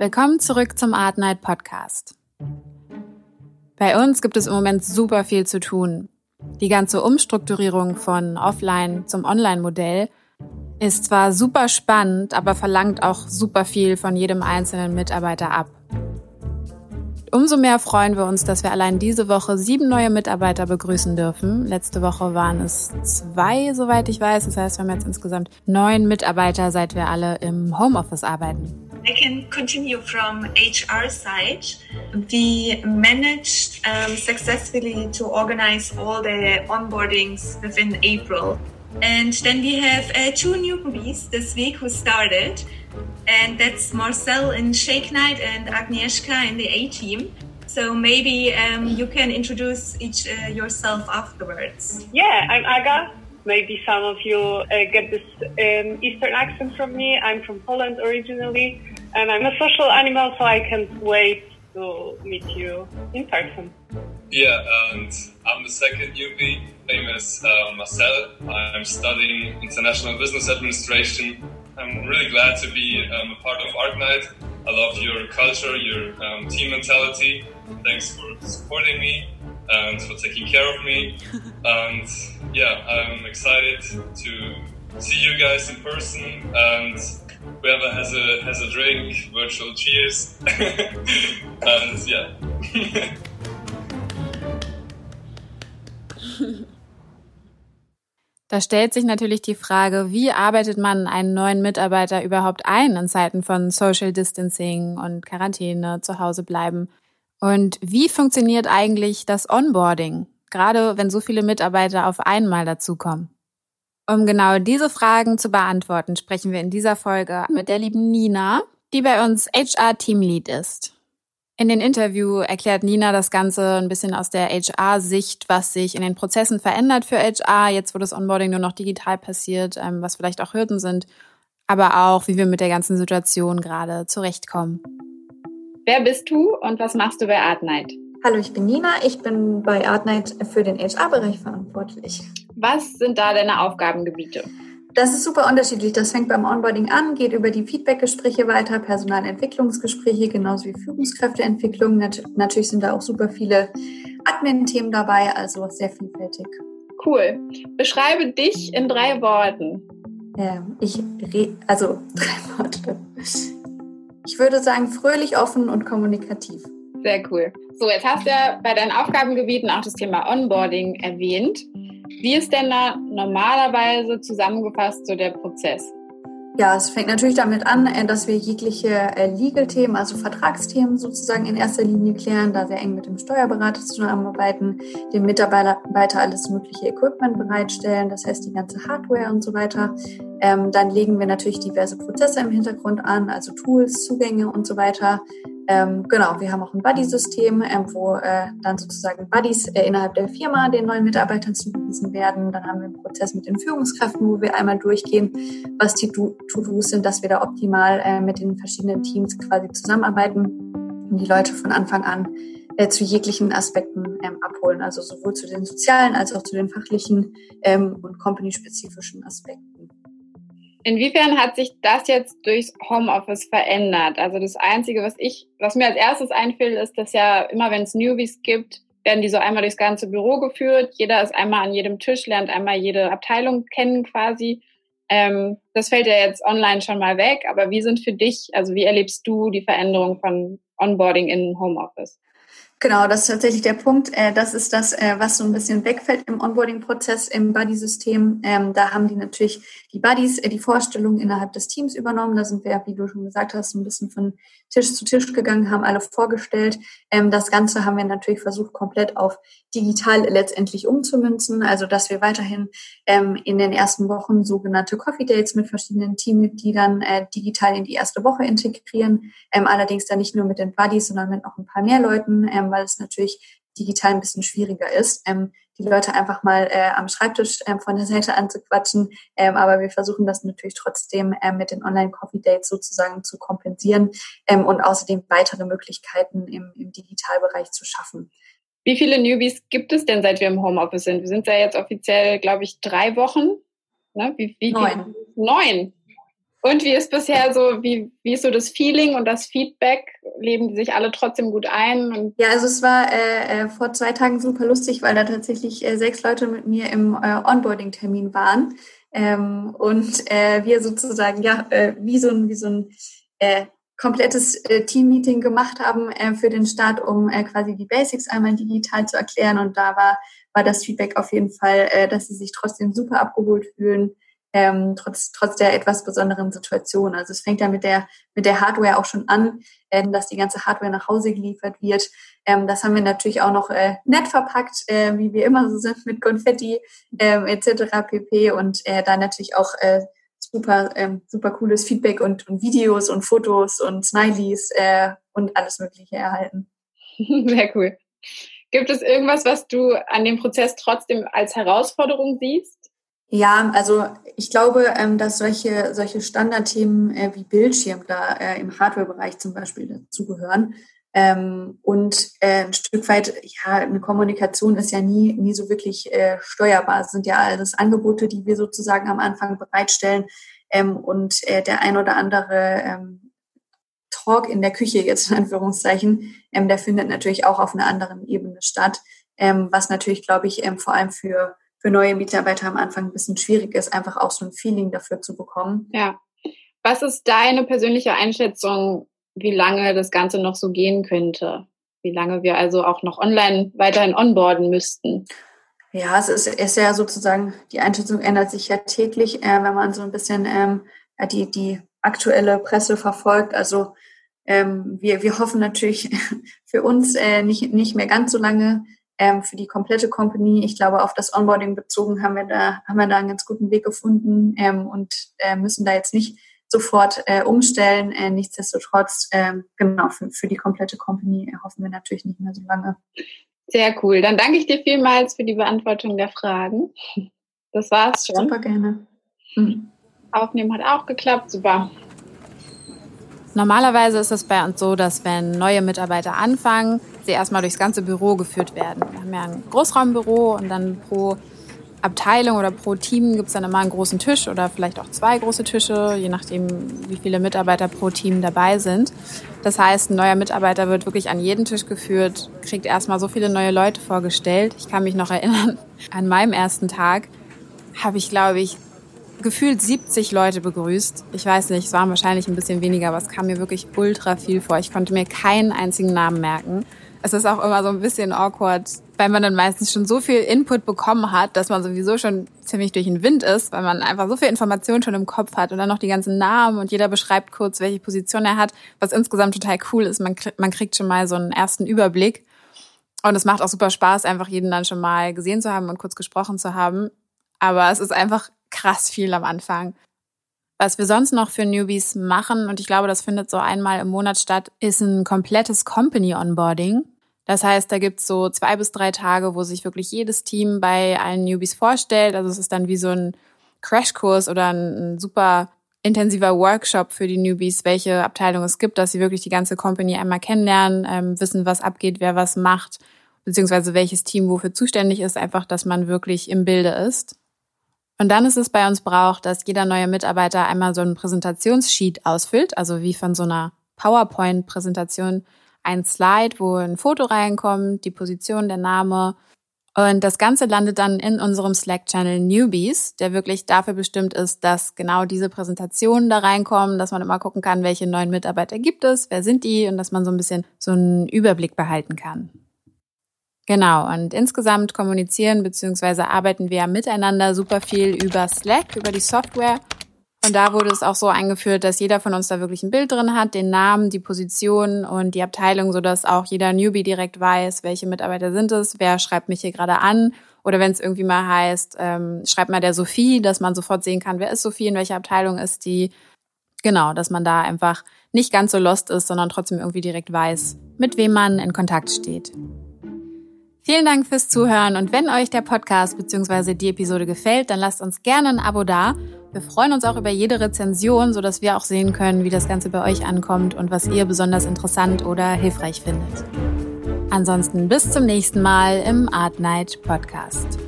Willkommen zurück zum Art Night Podcast. Bei uns gibt es im Moment super viel zu tun. Die ganze Umstrukturierung von Offline zum Online-Modell ist zwar super spannend, aber verlangt auch super viel von jedem einzelnen Mitarbeiter ab. Umso mehr freuen wir uns, dass wir allein diese Woche sieben neue Mitarbeiter begrüßen dürfen. Letzte Woche waren es zwei, soweit ich weiß. Das heißt, wir haben jetzt insgesamt neun Mitarbeiter, seit wir alle im Homeoffice arbeiten. I can continue from HR side. We managed um, successfully to organize all the onboardings within April. And then we have uh, two newbies this week who started. and that's Marcel in Shake Night and Agnieszka in the A team. So maybe um, you can introduce each uh, yourself afterwards. Yeah, I'm Aga. Maybe some of you uh, get this um, Eastern accent from me. I'm from Poland originally, and I'm a social animal, so I can't wait to meet you in person. Yeah, and I'm the second newbie. Name is uh, Marcel. I'm studying international business administration I'm really glad to be um, a part of Art Night. I love your culture, your um, team mentality. Thanks for supporting me and for taking care of me. and yeah, I'm excited to see you guys in person and whoever has a has a drink, virtual cheers. and yeah. Da stellt sich natürlich die Frage, wie arbeitet man einen neuen Mitarbeiter überhaupt ein in Zeiten von Social Distancing und Quarantäne, zu Hause bleiben? Und wie funktioniert eigentlich das Onboarding, gerade wenn so viele Mitarbeiter auf einmal dazukommen? Um genau diese Fragen zu beantworten, sprechen wir in dieser Folge mit der lieben Nina, die bei uns HR Teamlead ist. In den Interview erklärt Nina das Ganze ein bisschen aus der HR-Sicht, was sich in den Prozessen verändert für HR, jetzt wo das Onboarding nur noch digital passiert, ähm, was vielleicht auch Hürden sind, aber auch, wie wir mit der ganzen Situation gerade zurechtkommen. Wer bist du und was machst du bei Artnight? Hallo, ich bin Nina. Ich bin bei Artnight für den HR-Bereich verantwortlich. Was sind da deine Aufgabengebiete? Das ist super unterschiedlich. Das fängt beim Onboarding an, geht über die Feedbackgespräche weiter, Personalentwicklungsgespräche, genauso wie Führungskräfteentwicklung. natürlich sind da auch super viele Admin-Themen dabei, also sehr vielfältig. Cool. Beschreibe dich in drei Worten. Ja, ich re also drei Worte. Ich würde sagen, fröhlich, offen und kommunikativ. Sehr cool. So, jetzt hast du ja bei deinen Aufgabengebieten auch das Thema Onboarding erwähnt. Wie ist denn da normalerweise zusammengefasst so der Prozess? Ja, es fängt natürlich damit an, äh, dass wir jegliche äh, Legal-Themen, also Vertragsthemen sozusagen in erster Linie klären, da wir eng mit dem Steuerberater zusammenarbeiten, dem Mitarbeiter alles mögliche Equipment bereitstellen, das heißt die ganze Hardware und so weiter. Ähm, dann legen wir natürlich diverse Prozesse im Hintergrund an, also Tools, Zugänge und so weiter. Ähm, genau, wir haben auch ein Buddy-System, ähm, wo äh, dann sozusagen Buddies äh, innerhalb der Firma den neuen Mitarbeitern zugewiesen werden. Dann haben wir einen Prozess mit den Führungskräften, wo wir einmal durchgehen, was die To-Dos sind, dass wir da optimal äh, mit den verschiedenen Teams quasi zusammenarbeiten und die Leute von Anfang an äh, zu jeglichen Aspekten ähm, abholen, also sowohl zu den sozialen als auch zu den fachlichen ähm, und company-spezifischen Aspekten. Inwiefern hat sich das jetzt durchs Homeoffice verändert? Also das Einzige, was ich, was mir als erstes einfällt, ist, dass ja immer, wenn es Newbies gibt, werden die so einmal durchs ganze Büro geführt. Jeder ist einmal an jedem Tisch, lernt einmal jede Abteilung kennen quasi. Ähm, das fällt ja jetzt online schon mal weg. Aber wie sind für dich, also wie erlebst du die Veränderung von Onboarding in Homeoffice? Genau, das ist tatsächlich der Punkt. Äh, das ist das, äh, was so ein bisschen wegfällt im Onboarding-Prozess, im Buddy-System. Ähm, da haben die natürlich die Buddies äh, die Vorstellung innerhalb des Teams übernommen. Da sind wir, wie du schon gesagt hast, ein bisschen von Tisch zu Tisch gegangen, haben alle vorgestellt. Ähm, das Ganze haben wir natürlich versucht, komplett auf digital letztendlich umzumünzen. Also, dass wir weiterhin ähm, in den ersten Wochen sogenannte Coffee Dates mit verschiedenen Teammitgliedern digital in die erste Woche integrieren. allerdings dann nicht nur mit den Buddies, sondern mit noch ein paar mehr Leuten ähm, weil es natürlich digital ein bisschen schwieriger ist, ähm, die Leute einfach mal äh, am Schreibtisch ähm, von der Seite anzuquatschen. Ähm, aber wir versuchen das natürlich trotzdem ähm, mit den Online-Coffee-Dates sozusagen zu kompensieren ähm, und außerdem weitere Möglichkeiten im, im Digitalbereich zu schaffen. Wie viele Newbies gibt es denn, seit wir im Homeoffice sind? Wir sind ja jetzt offiziell, glaube ich, drei Wochen. Ne? Wie, wie Neun. Neun. Und wie ist bisher so, wie, wie ist so das Feeling und das Feedback? Leben die sich alle trotzdem gut ein? ja, also es war äh, äh, vor zwei Tagen super lustig, weil da tatsächlich äh, sechs Leute mit mir im äh, Onboarding-Termin waren. Ähm, und äh, wir sozusagen, ja, äh, wie so ein, wie so ein äh, komplettes äh, Team-Meeting gemacht haben äh, für den Start, um äh, quasi die Basics einmal digital zu erklären. Und da war, war das Feedback auf jeden Fall, äh, dass sie sich trotzdem super abgeholt fühlen, ähm, trotz, trotz der etwas besonderen Situation. Also es fängt ja mit der, mit der Hardware auch schon an, äh, dass die ganze Hardware nach Hause geliefert wird. Ähm, das haben wir natürlich auch noch äh, nett verpackt, äh, wie wir immer so sind, mit Konfetti ähm, etc. pp. Und äh, da natürlich auch äh, super, ähm, super cooles Feedback und, und Videos und Fotos und Smileys äh, und alles Mögliche erhalten. Sehr cool. Gibt es irgendwas, was du an dem Prozess trotzdem als Herausforderung siehst? Ja, also ich glaube, ähm, dass solche, solche Standardthemen äh, wie Bildschirm da äh, im Hardware-Bereich zum Beispiel dazugehören. Ähm, und äh, ein Stück weit, ja, eine Kommunikation ist ja nie, nie so wirklich steuerbar. Es sind ja alles Angebote, die wir sozusagen am Anfang bereitstellen. Ähm, und der ein oder andere Talk in der Küche, jetzt in Anführungszeichen, der findet natürlich auch auf einer anderen Ebene statt. Was natürlich, glaube ich, vor allem für für neue Mitarbeiter am Anfang ein bisschen schwierig ist, einfach auch so ein Feeling dafür zu bekommen. Ja. Was ist deine persönliche Einschätzung, wie lange das Ganze noch so gehen könnte? Wie lange wir also auch noch online weiterhin onboarden müssten? Ja, es ist, ist ja sozusagen, die Einschätzung ändert sich ja täglich, äh, wenn man so ein bisschen ähm, die, die aktuelle Presse verfolgt. Also ähm, wir, wir hoffen natürlich für uns äh, nicht, nicht mehr ganz so lange ähm, für die komplette Company. Ich glaube, auf das Onboarding bezogen haben wir da, haben wir da einen ganz guten Weg gefunden ähm, und äh, müssen da jetzt nicht sofort äh, umstellen. Äh, nichtsdestotrotz, äh, genau, für, für die komplette Company hoffen wir natürlich nicht mehr so lange. Sehr cool. Dann danke ich dir vielmals für die Beantwortung der Fragen. Das war's schon. Super gerne. Mhm. Aufnehmen hat auch geklappt. Super. Normalerweise ist es bei uns so, dass wenn neue Mitarbeiter anfangen, sie erstmal durchs ganze Büro geführt werden. Wir haben ja ein Großraumbüro und dann pro Abteilung oder pro Team gibt es dann immer einen großen Tisch oder vielleicht auch zwei große Tische, je nachdem, wie viele Mitarbeiter pro Team dabei sind. Das heißt, ein neuer Mitarbeiter wird wirklich an jeden Tisch geführt, kriegt erstmal so viele neue Leute vorgestellt. Ich kann mich noch erinnern, an meinem ersten Tag habe ich, glaube ich, gefühlt 70 Leute begrüßt. Ich weiß nicht, es waren wahrscheinlich ein bisschen weniger, aber es kam mir wirklich ultra viel vor. Ich konnte mir keinen einzigen Namen merken. Es ist auch immer so ein bisschen awkward, weil man dann meistens schon so viel Input bekommen hat, dass man sowieso schon ziemlich durch den Wind ist, weil man einfach so viel Information schon im Kopf hat und dann noch die ganzen Namen und jeder beschreibt kurz, welche Position er hat, was insgesamt total cool ist. Man, kriegt, man kriegt schon mal so einen ersten Überblick. Und es macht auch super Spaß, einfach jeden dann schon mal gesehen zu haben und kurz gesprochen zu haben. Aber es ist einfach krass viel am Anfang. Was wir sonst noch für Newbies machen, und ich glaube, das findet so einmal im Monat statt, ist ein komplettes Company Onboarding. Das heißt, da gibt's so zwei bis drei Tage, wo sich wirklich jedes Team bei allen Newbies vorstellt. Also es ist dann wie so ein Crashkurs oder ein, super intensiver Workshop für die Newbies, welche Abteilung es gibt, dass sie wirklich die ganze Company einmal kennenlernen, ähm, wissen, was abgeht, wer was macht, beziehungsweise welches Team wofür zuständig ist, einfach, dass man wirklich im Bilde ist. Und dann ist es bei uns braucht, dass jeder neue Mitarbeiter einmal so einen Präsentationssheet ausfüllt, also wie von so einer PowerPoint-Präsentation ein Slide, wo ein Foto reinkommt, die Position, der Name. Und das Ganze landet dann in unserem Slack-Channel Newbies, der wirklich dafür bestimmt ist, dass genau diese Präsentationen da reinkommen, dass man immer gucken kann, welche neuen Mitarbeiter gibt es, wer sind die und dass man so ein bisschen so einen Überblick behalten kann. Genau, und insgesamt kommunizieren bzw. arbeiten wir miteinander super viel über Slack, über die Software. Und da wurde es auch so eingeführt, dass jeder von uns da wirklich ein Bild drin hat, den Namen, die Position und die Abteilung, sodass auch jeder Newbie direkt weiß, welche Mitarbeiter sind es, wer schreibt mich hier gerade an. Oder wenn es irgendwie mal heißt, ähm, schreibt mal der Sophie, dass man sofort sehen kann, wer ist Sophie, in welcher Abteilung ist die. Genau, dass man da einfach nicht ganz so lost ist, sondern trotzdem irgendwie direkt weiß, mit wem man in Kontakt steht. Vielen Dank fürs Zuhören und wenn euch der Podcast bzw. die Episode gefällt, dann lasst uns gerne ein Abo da. Wir freuen uns auch über jede Rezension, sodass wir auch sehen können, wie das Ganze bei euch ankommt und was ihr besonders interessant oder hilfreich findet. Ansonsten bis zum nächsten Mal im Art Night Podcast.